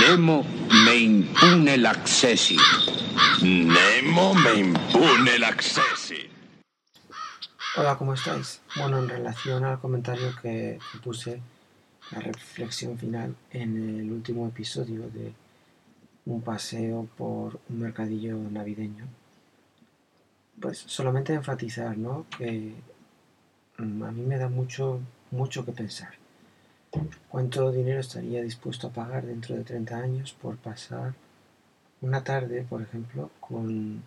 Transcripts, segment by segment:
Nemo me impune l'accessi. Nemo me impune l'accessi. Hola, ¿cómo estáis? Bueno, en relación al comentario que, que puse, la reflexión final en el último episodio de un paseo por un mercadillo navideño, pues solamente enfatizar, ¿no? Que mm, a mí me da mucho, mucho que pensar. ¿Cuánto dinero estaría dispuesto a pagar dentro de 30 años por pasar una tarde, por ejemplo, con,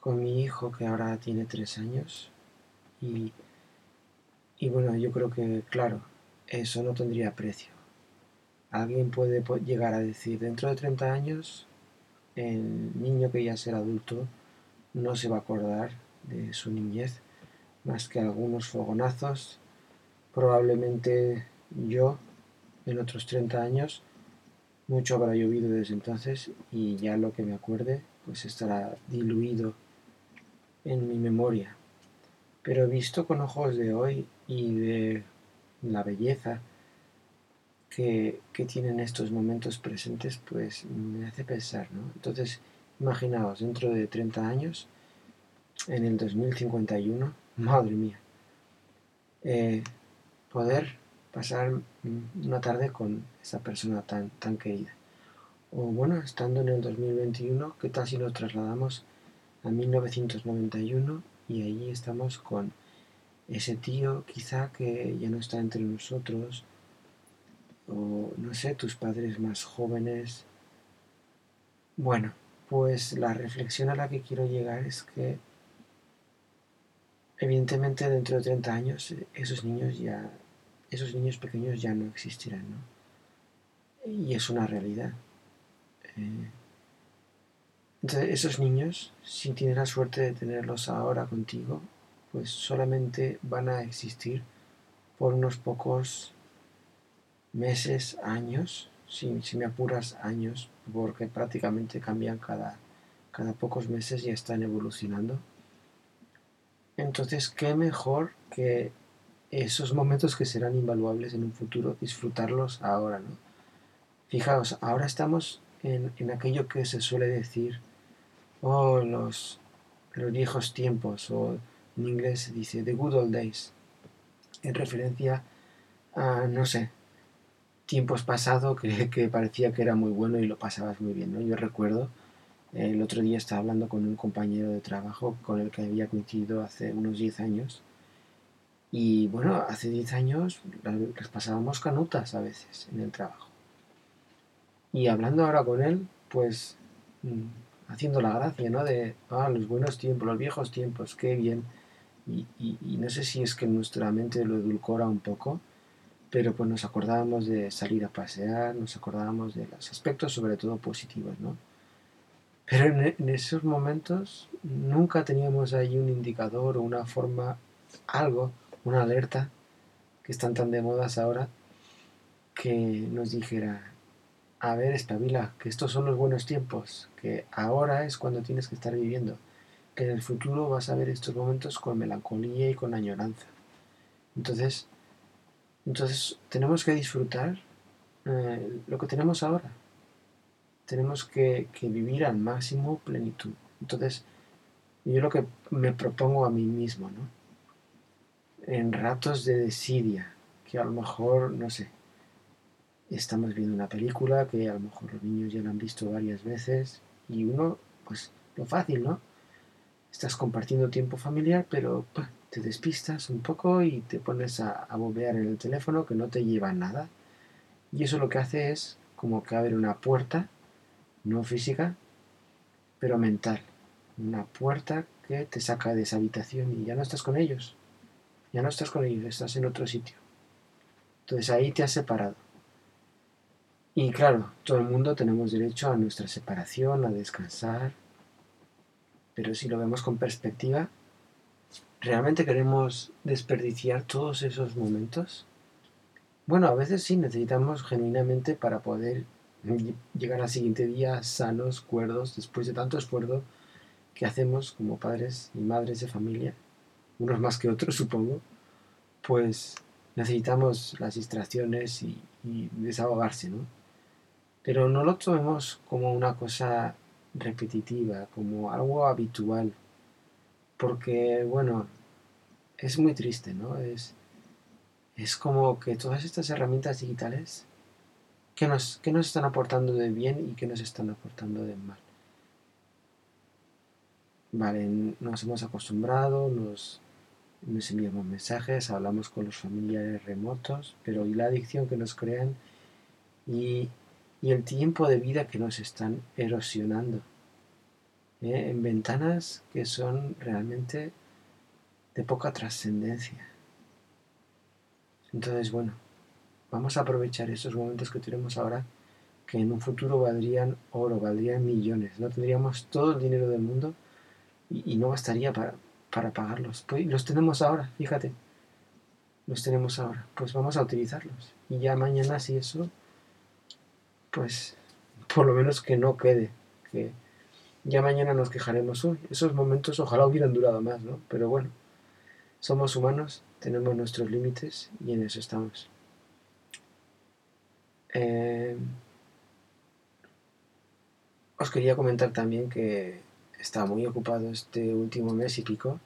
con mi hijo que ahora tiene 3 años? Y, y bueno, yo creo que, claro, eso no tendría precio. Alguien puede llegar a decir, dentro de 30 años, el niño que ya será adulto no se va a acordar de su niñez más que algunos fogonazos. Probablemente yo, en otros 30 años, mucho habrá llovido desde entonces y ya lo que me acuerde pues estará diluido en mi memoria. Pero visto con ojos de hoy y de la belleza que, que tienen estos momentos presentes, pues me hace pensar, ¿no? Entonces, imaginaos, dentro de 30 años, en el 2051, madre mía, eh, poder pasar mm, una tarde con esa persona tan, tan querida. O bueno, estando en el 2021, ¿qué tal si nos trasladamos a 1991 y allí estamos con ese tío quizá que ya no está entre nosotros, o no sé, tus padres más jóvenes. Bueno, pues la reflexión a la que quiero llegar es que evidentemente dentro de 30 años esos niños ya, esos niños pequeños ya no existirán, ¿no? Y es una realidad. Eh, entonces, esos niños, si tienes la suerte de tenerlos ahora contigo, pues solamente van a existir por unos pocos meses, años, si, si me apuras años, porque prácticamente cambian cada, cada pocos meses y están evolucionando. Entonces, qué mejor que esos momentos que serán invaluables en un futuro, disfrutarlos ahora, ¿no? Fijaos, ahora estamos en, en aquello que se suele decir, oh, los, los viejos tiempos, o en inglés se dice the good old days, en referencia a, no sé, tiempos pasados que, que parecía que era muy bueno y lo pasabas muy bien, ¿no? Yo recuerdo, el otro día estaba hablando con un compañero de trabajo con el que había coincidido hace unos 10 años y bueno, hace 10 años la- les pasábamos canutas a veces en el trabajo. Y hablando ahora con él, pues mm, haciendo la gracia, ¿no? De, ah, los buenos tiempos, los viejos tiempos, qué bien. Y, no sé si es que nuestra mente lo edulcora un poco, pero pues nos acordábamos de salir a pasear, nos acordábamos de los aspectos sobre todo positivos, ¿no? Pero en, en esos momentos nunca teníamos ahí un indicador o una forma, algo, una alerta, que están tan de modas ahora, que nos dijera, a ver, espabila, que estos son los buenos tiempos, que ahora es cuando tienes que estar viviendo, que en el futuro vas a ver estos momentos con melancolía y con añoranza. Entonces, entonces tenemos que disfrutar eh, lo que tenemos ahora. Tenemos que, que vivir al máximo plenitud. Entonces, yo lo que me propongo a mí mismo, ¿no? En ratos de desidia, que a lo mejor, no sé, estamos viendo una película que a lo mejor los niños ya la han visto varias veces y uno, pues lo fácil, ¿no? Estás compartiendo tiempo familiar, pero te despistas un poco y te pones a, a bobear en el teléfono que no te lleva nada. Y eso lo que hace es como que abre una puerta, no física, pero mental. Una puerta que te saca de esa habitación y ya no estás con ellos. Ya no estás con ellos, estás en otro sitio. Entonces ahí te has separado. Y claro, todo el mundo tenemos derecho a nuestra separación, a descansar, pero si lo vemos con perspectiva, ¿realmente queremos desperdiciar todos esos momentos? Bueno, a veces sí necesitamos genuinamente para poder ll- llegar al siguiente día sanos, cuerdos, después de tanto esfuerzo que hacemos como padres y madres de familia, unos más que otros supongo, pues necesitamos las distracciones y, y desahogarse, ¿no? Pero no lo tomemos como una cosa repetitiva, como algo habitual, porque, bueno, es muy triste, ¿no? Es, es como que todas estas herramientas digitales, ¿qué nos, qué nos están aportando de bien y qué nos están aportando de mal? Vale, nos hemos acostumbrado, nos, nos enviamos mensajes, hablamos con los familiares remotos, pero ¿y la adicción que nos crean? Y, y el tiempo de vida que nos están erosionando. ¿eh? En ventanas que son realmente de poca trascendencia. Entonces, bueno, vamos a aprovechar esos momentos que tenemos ahora, que en un futuro valdrían oro, valdrían millones. No tendríamos todo el dinero del mundo y, no bastaría para, para pagarlos. Pues los tenemos ahora, fíjate. Los tenemos ahora. Pues vamos a utilizarlos. Y ya mañana, si eso, pues por lo menos que no quede. Que ya mañana nos quejaremos hoy. Esos momentos ojalá hubieran durado más, ¿no? Pero bueno. Somos humanos, tenemos nuestros límites y en eso estamos. Eh, os quería comentar también que estaba muy ocupado este último mes y pico.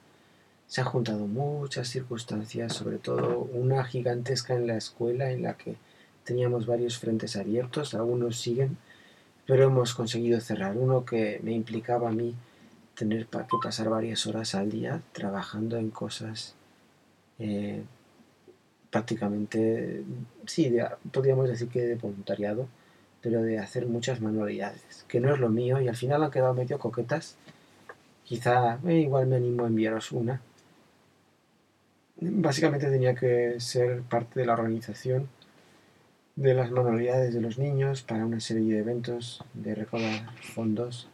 Se han juntado muchas circunstancias, sobre todo una gigantesca en la escuela en la que teníamos varios frentes abiertos, algunos siguen, pero hemos conseguido cerrar uno que me implicaba a mí tener que pasar varias horas al día trabajando en cosas eh, prácticamente, sí, podríamos decir que de voluntariado, pero de hacer muchas manualidades, que no es lo mío y al final han quedado medio coquetas. Quizá eh, igual me animo a enviaros una. Básicamente tenía que ser parte de la organización de las manualidades de los niños para una serie de eventos, de recaudar fondos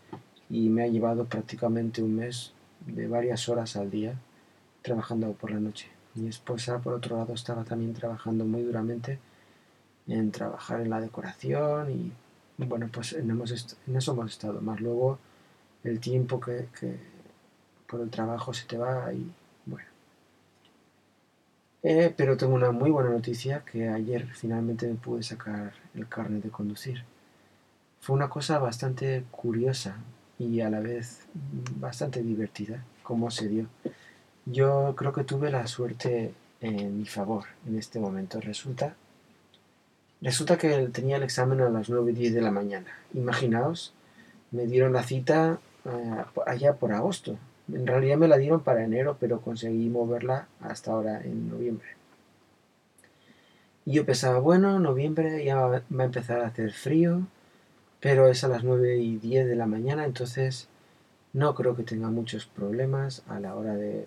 y me ha llevado prácticamente un mes de varias horas al día trabajando por la noche. Mi esposa, por otro lado, estaba también trabajando muy duramente en trabajar en la decoración y bueno, pues en, eso hemos estado. Más luego el tiempo que, por el trabajo se te va y bueno. Eh, pero tengo una muy buena noticia que ayer finalmente me pude sacar el carnet de conducir. Fue una cosa bastante curiosa y a la vez bastante divertida, como se dio. Yo creo que tuve la suerte en mi favor en este momento. Resulta, resulta que tenía el examen a las 9 y 10 de la mañana. Imaginaos, me dieron la cita eh, allá por agosto. En realidad me la dieron para enero, pero conseguí moverla hasta ahora en noviembre. Y yo pensaba, bueno, noviembre ya va a empezar a hacer frío, pero es a las 9 y 10 de la mañana, entonces no creo que tenga muchos problemas a la hora de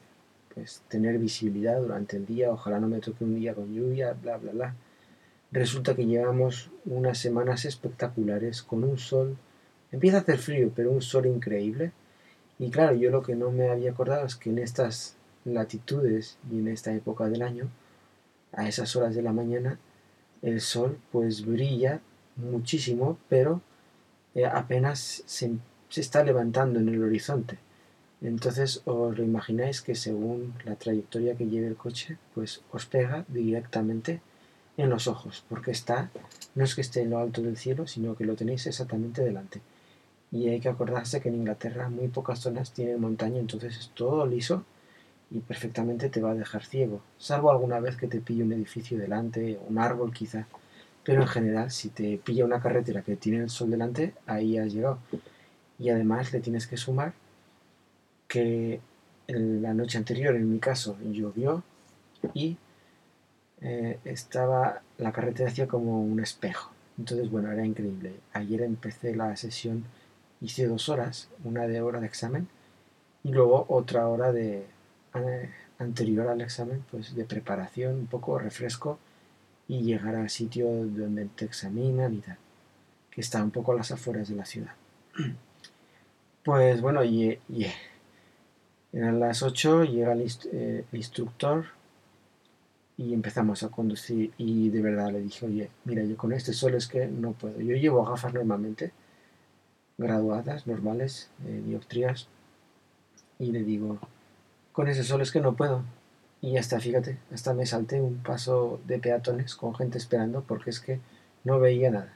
pues, tener visibilidad durante el día, ojalá no me toque un día con lluvia, bla, bla, bla. Resulta que llevamos unas semanas espectaculares con un sol, empieza a hacer frío, pero un sol increíble. Y claro, yo lo que no me había acordado es que en estas latitudes y en esta época del año, a esas horas de la mañana, el sol pues brilla muchísimo, pero eh, apenas se, está levantando en el horizonte. Entonces os lo imagináis que según la trayectoria que lleve el coche, pues os pega directamente en los ojos, porque está, no es que esté en lo alto del cielo, sino que lo tenéis exactamente delante. Y hay que acordarse que en Inglaterra muy pocas zonas tienen montaña, entonces es todo liso y perfectamente te va a dejar ciego, salvo alguna vez que te pille un edificio delante, un árbol quizá pero en general si te pilla una carretera que tiene el sol delante, ahí has llegado. Y además le tienes que sumar que la noche anterior, en mi caso, llovió y eh, estaba la carretera hacía como un espejo. Entonces, bueno, era increíble. Ayer empecé la sesión, hice dos horas, una de hora de examen y luego otra hora de anterior al examen, pues de preparación, un poco refresco y llegar al sitio donde te examinan y tal, que está un poco a las afueras de la ciudad. Pues bueno, y, eran las 8, llega el, eh, el, instructor y empezamos a conducir y de verdad le dije, oye, mira, yo con este sol es que no puedo. Yo llevo gafas normalmente, graduadas, normales, eh, dioptrías, y le digo, con ese sol es que no puedo. Y hasta, fíjate, hasta me salté un paso de peatones con gente esperando porque es que no veía nada.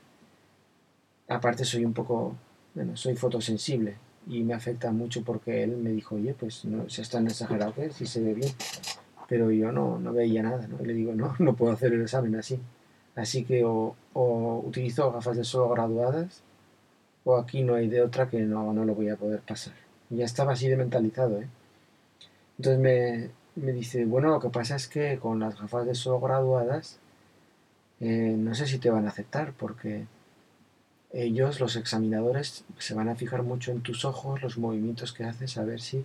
aparte soy un poco, bueno, soy fotosensible y me afecta mucho porque él me dijo, oye, pues no se tan exagerado que si se ve bien. Pero yo no, no veía nada, ¿no? Y le digo, no, no puedo hacer el examen así. Así que o, o utilizo gafas de sol graduadas o aquí no hay de otra que no, no lo voy a poder pasar. Ya estaba así de mentalizado, ¿eh? Entonces me, me dice, bueno, lo que pasa es que con las gafas de sol graduadas, eh, no sé si te van a aceptar, porque ellos, los examinadores, se van a fijar mucho en tus ojos, los movimientos que haces, a ver si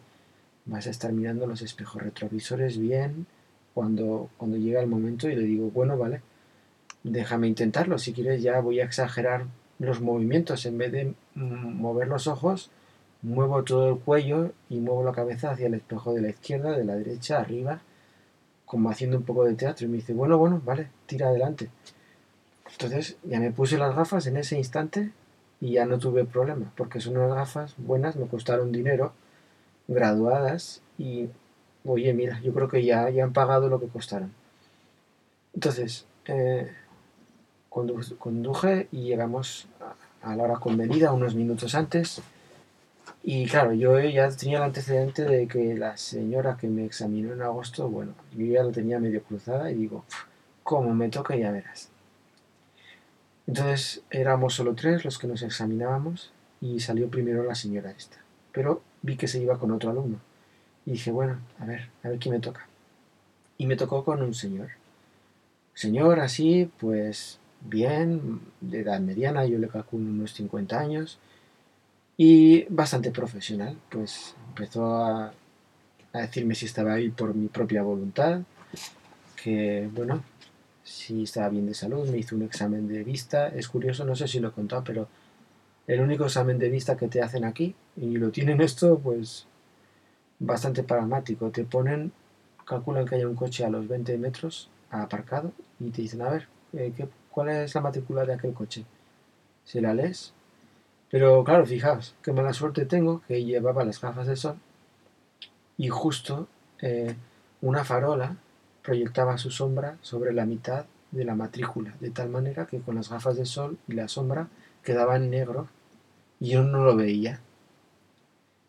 vas a estar mirando los espejos retrovisores bien cuando, cuando llega el momento y le digo, bueno, vale, déjame intentarlo, si quieres ya voy a exagerar los movimientos, en vez de mover los ojos, muevo todo el cuello y muevo la cabeza hacia el espejo de la izquierda, de la derecha, arriba, como haciendo un poco de teatro. Y me dice, bueno, bueno, vale, tira adelante. Entonces ya me puse las gafas en ese instante y ya no tuve problema, porque son unas gafas buenas, me costaron dinero, graduadas y, oye, mira, yo creo que ya, ya han pagado lo que costaron. Entonces, eh, conduje y llegamos a la hora convenida, unos minutos antes. Y claro, yo ya tenía el antecedente de que la señora que me examinó en agosto, bueno, yo ya lo tenía medio cruzada y digo, como me toca ya verás. Entonces éramos solo tres los que nos examinábamos y salió primero la señora esta. Pero vi que se iba con otro alumno. Y dije, bueno, a ver, a ver quién me toca. Y me tocó con un señor. Señor así, pues bien, de edad mediana, yo le calculo unos 50 años, y bastante profesional, pues empezó a, decirme si estaba ahí por mi propia voluntad, que bueno, si estaba bien de salud, me hizo un examen de vista, es curioso, no sé si lo he contado, pero el único examen de vista que te hacen aquí, y lo tienen esto, pues bastante pragmático, te ponen, calculan que haya un coche a los 20 metros aparcado y te dicen, a ver, eh, ¿qué, cuál es la matrícula de aquel coche. Si la lees. Pero claro, fijaos, qué mala suerte tengo que llevaba las gafas de sol y justo eh, una farola proyectaba su sombra sobre la mitad de la matrícula, de tal manera que con las gafas de sol y la sombra quedaba en negro y yo no lo veía.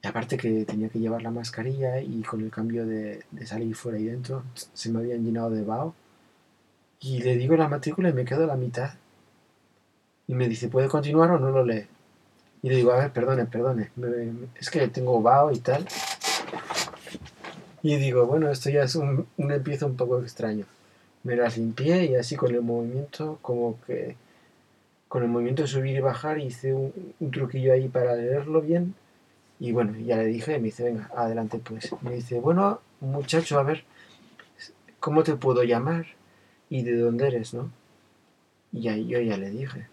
Y aparte que tenía que llevar la mascarilla y con el cambio de, salir fuera y dentro se me habían llenado de vaho y le digo la matrícula y me quedo a la mitad. Y me dice, ¿puede continuar o no lo lee? Y le digo, a ver, perdone, perdone, es que tengo vaho y tal. Y digo, bueno, esto ya es un, un empiezo un poco extraño. Me las limpié y así con el movimiento, como que con el movimiento de subir y bajar, hice un, un truquillo ahí para leerlo bien. Y bueno, ya le dije, me dice, venga, adelante pues. Me dice, bueno, muchacho, a ver, ¿cómo te puedo llamar? ¿y de dónde eres, no? Y ahí yo ya le dije.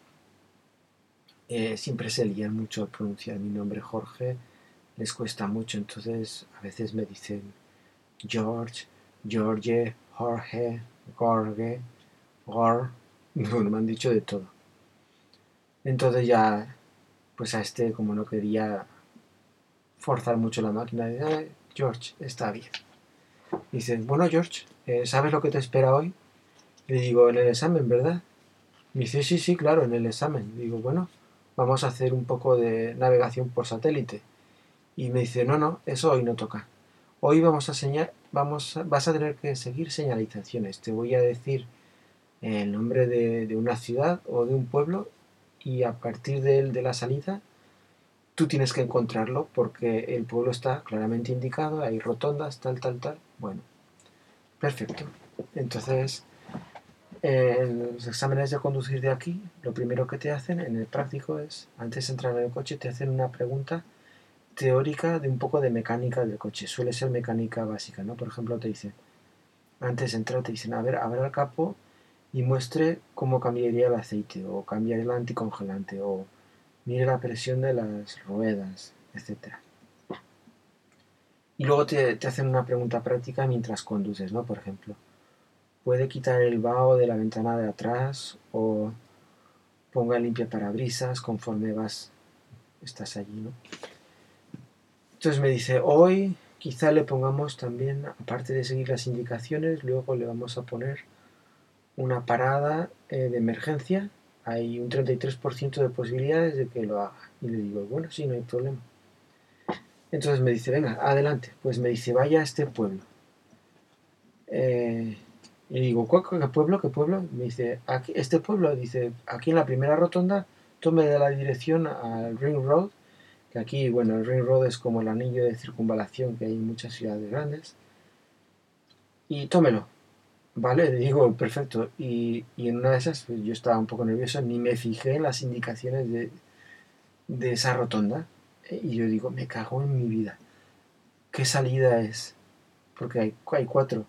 Eh, siempre se lían mucho pronunciar mi nombre Jorge, les cuesta mucho, entonces a veces me dicen George, George, Jorge, Gorge, Gor, bueno, me han dicho de todo. Entonces ya, pues a este como no quería forzar mucho la máquina, de, George, está bien. Dice, bueno George, eh, ¿sabes lo que te espera hoy? Le digo, en el examen, ¿verdad? Me dice, sí, sí, claro, en el examen. digo, bueno, vamos a hacer un poco de navegación por satélite. Y me dice, no, no, eso hoy no toca. Hoy vamos a señalar, vamos vas a tener que seguir señalizaciones. Te voy a decir el nombre de, una ciudad o de un pueblo y a partir de, de la salida tú tienes que encontrarlo porque el pueblo está claramente indicado, hay rotondas, tal, tal, tal. Bueno, perfecto. Entonces en los exámenes de conducir de aquí, lo primero que te hacen en el práctico es, antes de entrar en el coche, te hacen una pregunta teórica de un poco de mecánica del coche. Suele ser mecánica básica, ¿no? Por ejemplo, te dicen, antes de entrar, te dicen, a ver, abra el capo y muestre cómo cambiaría el aceite, o cambiaría el anticongelante, o mire la presión de las ruedas, etc. Y luego te, te hacen una pregunta práctica mientras conduces, ¿no? Por ejemplo, puede quitar el vaho de la ventana de atrás o ponga limpia parabrisas conforme vas, estás allí, ¿no? Entonces me dice, hoy quizá le pongamos también, aparte de seguir las indicaciones, luego le vamos a poner una parada eh, de emergencia hay un 33% de posibilidades de que lo haga. Y le digo, bueno, sí, no hay problema. Entonces me dice, venga, adelante. Pues me dice, vaya a este pueblo. Eh, y digo, ¿qué pueblo? ¿Qué pueblo? Me dice, aquí, este pueblo, dice, aquí en la primera rotonda, tome de la dirección al Ring Road, que aquí, bueno, el Ring Road es como el anillo de circunvalación que hay en muchas ciudades grandes. Y tómelo. Vale, digo, perfecto. Y, en una de esas, pues yo estaba un poco nervioso, ni me fijé en las indicaciones de, de esa rotonda. Y yo digo, me cago en mi vida. ¿Qué salida es? Porque hay, hay cuatro.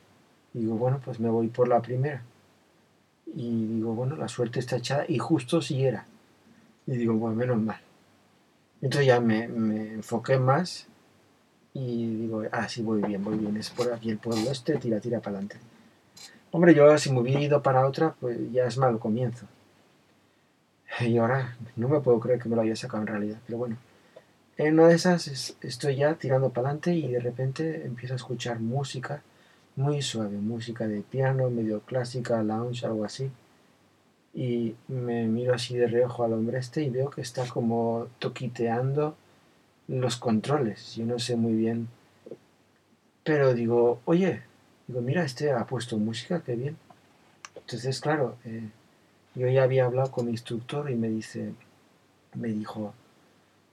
Y digo, bueno, pues me voy por la primera. Y digo, bueno, la suerte está echada y justo si era. Y digo, bueno, menos mal. Entonces ya me, enfoqué más y digo, ah, sí, voy bien, voy bien. Es por aquí el pueblo este, tira, tira para adelante. Hombre, yo si me hubiera ido para otra, pues ya es mal comienzo. Y ahora no me puedo creer que me lo haya sacado en realidad, pero bueno. En una de esas estoy ya tirando para adelante y de repente empiezo a escuchar música muy suave, música de piano, medio clásica, lounge, algo así. Y me miro así de reojo al hombre este y veo que está como toquiteando los controles. Yo no sé muy bien. Pero digo, oye, digo, mira, este ha puesto música, qué bien. Entonces, claro, eh, yo ya había hablado con mi instructor y me dice, me dijo,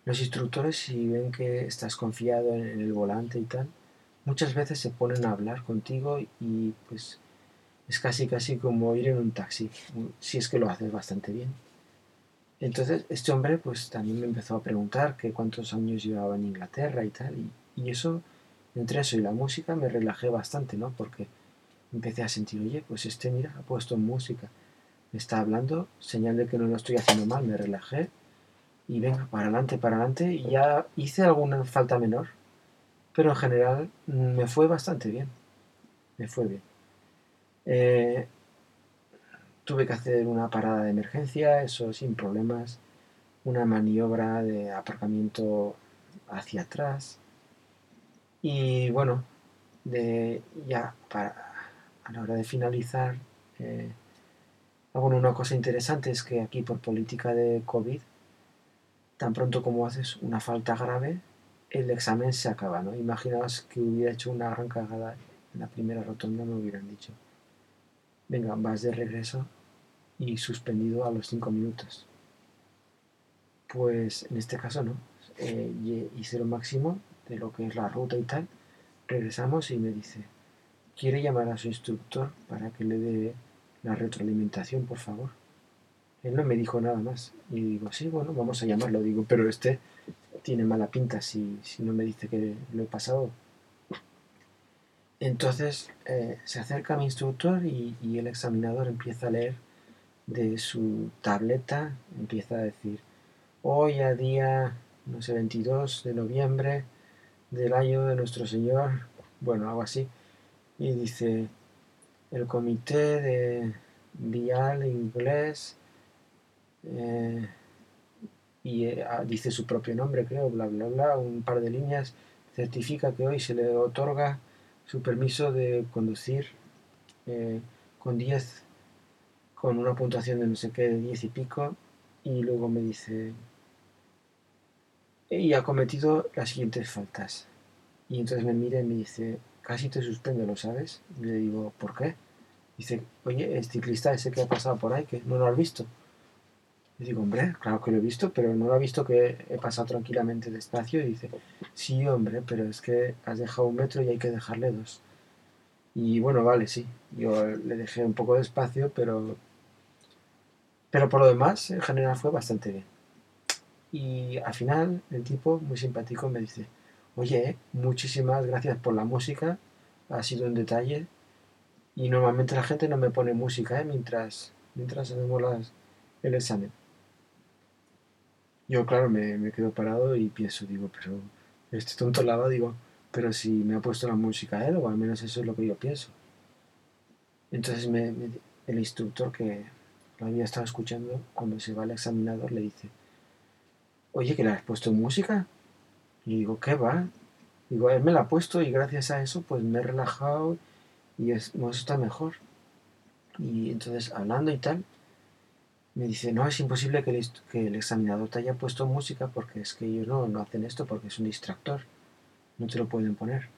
los instructores si ven que estás confiado en el volante y tal, muchas veces se ponen a hablar contigo y pues es casi casi como ir en un taxi, si es que lo haces bastante bien. Entonces este hombre pues también me empezó a preguntar que cuántos años llevaba en Inglaterra y tal, y, eso, entre eso y la música me relajé bastante, ¿no? Porque empecé a sentir, oye, pues este mira, ha puesto música, me está hablando, señal de que no lo estoy haciendo mal, me relajé y venga, para adelante, para adelante, y ya hice alguna falta menor, pero en general mm, me fue bastante bien. Me fue bien. Eh, tuve que hacer una parada de emergencia, eso sin problemas. Una maniobra de aparcamiento hacia atrás. Y bueno, de, ya para, a la hora de finalizar, eh, bueno, una cosa interesante es que aquí por política de COVID, tan pronto como haces una falta grave, el examen se acaba, ¿no? Imaginaos que hubiera hecho una gran cagada en la primera rotonda, me hubieran dicho, venga, vas de regreso y suspendido a los cinco minutos. Pues en este caso no, eh, hice lo máximo de lo que es la ruta y tal, regresamos y me dice, ¿quiere llamar a su instructor para que le dé la retroalimentación, por favor? Él no me dijo nada más. Y digo, sí, bueno, vamos a llamarlo. Digo, pero este tiene mala pinta si, no me dice que lo he pasado. Entonces eh, se acerca mi instructor y, el examinador empieza a leer de su tableta, empieza a decir, hoy a día, no sé, 22 de noviembre del año de nuestro Señor, bueno, algo así, y dice, el comité de vial inglés eh, y eh, ah, dice su propio nombre, creo, bla, bla, bla, un par de líneas, certifica que hoy se le otorga su permiso de conducir eh, con 10, con una puntuación de no sé qué, de 10 y pico, y luego me dice, y ha cometido las siguientes faltas. Y entonces me mira y me dice, casi te suspendo, ¿lo sabes? Y le digo, ¿por qué? Dice, oye, el ciclista ese que ha pasado por ahí, que no lo has visto. Y digo, hombre, claro que lo he visto, pero no lo ha visto que he pasado tranquilamente despacio. Y dice, sí, hombre, pero es que has dejado un metro y hay que dejarle dos. Y bueno, vale, sí, yo le dejé un poco de espacio, pero, pero por lo demás, en general fue bastante bien. Y al final, el tipo, muy simpático, me dice, oye, muchísimas gracias por la música, ha sido un detalle. Y normalmente la gente no me pone música ¿eh? mientras, mientras hacemos el examen. Yo, claro, me, quedo parado y pienso, digo, pero este tonto lava, digo, pero si me ha puesto la música él, o al menos eso es lo que yo pienso. Entonces el instructor que lo había estado escuchando, cuando se va al examinador, le dice, oye, que le has puesto música. Y digo, ¿qué va? Digo, él me la ha puesto y gracias a eso pues me he relajado y es, no, está mejor. Y entonces hablando y tal, me dice, no, es imposible que el, que el, examinador te haya puesto música porque es que ellos no, no hacen esto porque es un distractor, no te lo pueden poner.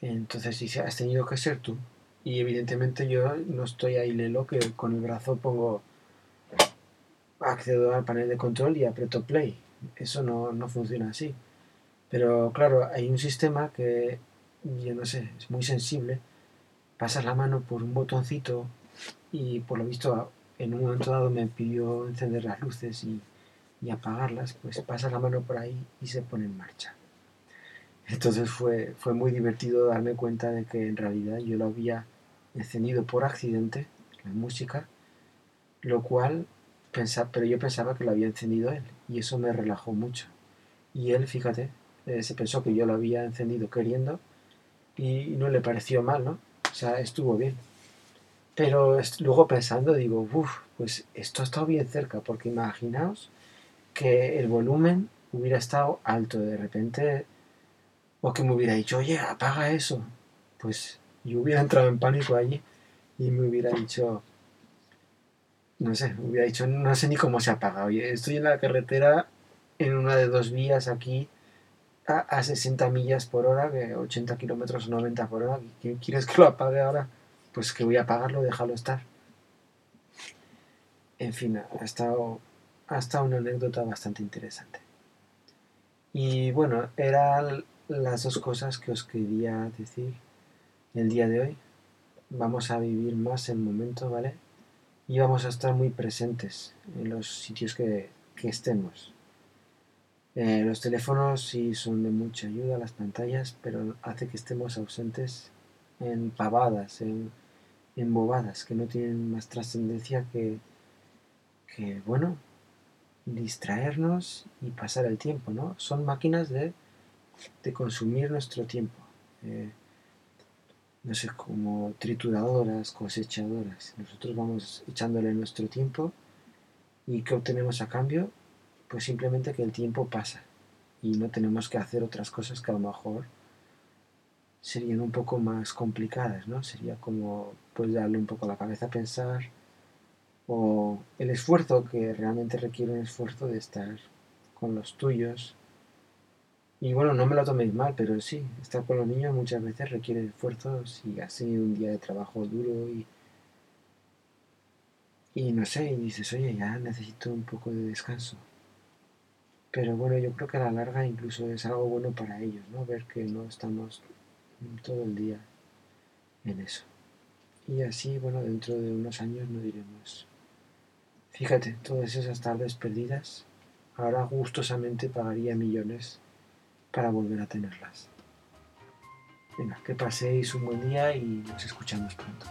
Entonces dice, has tenido que ser tú. Y evidentemente yo no estoy ahí lelo que con el brazo pongo, accedo al panel de control y aprieto play. Eso no, no funciona así. Pero claro, hay un sistema que, yo no sé, es muy sensible. Pasas la mano por un botoncito y por lo visto en un momento dado me pidió encender las luces y, y apagarlas, pues pasas la mano por ahí y se pone en marcha. Entonces fue, fue muy divertido darme cuenta de que en realidad yo lo había encendido por accidente, la música, lo cual pero yo pensaba que lo había encendido él y eso me relajó mucho. Y él, fíjate, eh, se pensó que yo lo había encendido queriendo y no le pareció mal, ¿no? O sea, estuvo bien. Pero luego pensando digo, uff, pues esto ha estado bien cerca, porque imaginaos que el volumen hubiera estado alto de repente o que me hubiera dicho, oye, apaga eso. Pues yo hubiera entrado en pánico allí y me hubiera dicho, no sé, hubiera dicho, no sé ni cómo se apaga. Oye, estoy en la carretera en una de dos vías aquí a, a 60 millas por hora, de 80 kilómetros o 90 por hora. ¿Quieres que lo apague ahora? Pues que voy a apagarlo, déjalo estar. En fin, ha estado, ha estado una anécdota bastante interesante. Y bueno, era las dos cosas que os quería decir el día de hoy. Vamos a vivir más el momento, ¿vale? Y vamos a estar muy presentes en los sitios que, que estemos. Eh, los teléfonos sí son de mucha ayuda, las pantallas, pero hace que estemos ausentes en pavadas, en, en bobadas, que no tienen más trascendencia que, que, bueno, distraernos y pasar el tiempo, ¿no? Son máquinas de de consumir nuestro tiempo. Eh, no sé, como trituradoras, cosechadoras. Nosotros vamos echándole nuestro tiempo y ¿qué obtenemos a cambio? Pues simplemente que el tiempo pasa y no tenemos que hacer otras cosas que a lo mejor serían un poco más complicadas, ¿no? Sería como pues darle un poco la cabeza a pensar o el esfuerzo que realmente requiere un esfuerzo de estar con los tuyos, y bueno, no me lo toméis mal, pero sí, estar con los niños muchas veces requiere esfuerzo si ha sido un día de trabajo duro y, y no sé, y dices, oye, ya necesito un poco de descanso. Pero bueno, yo creo que a la larga incluso es algo bueno para ellos, ¿no? Ver que no estamos todo el día en eso. Y así, bueno, dentro de unos años no diremos, fíjate, todas esas tardes perdidas, ahora gustosamente pagaría millones para volver a tenerlas. Venga, que paséis un buen día y nos escuchamos pronto.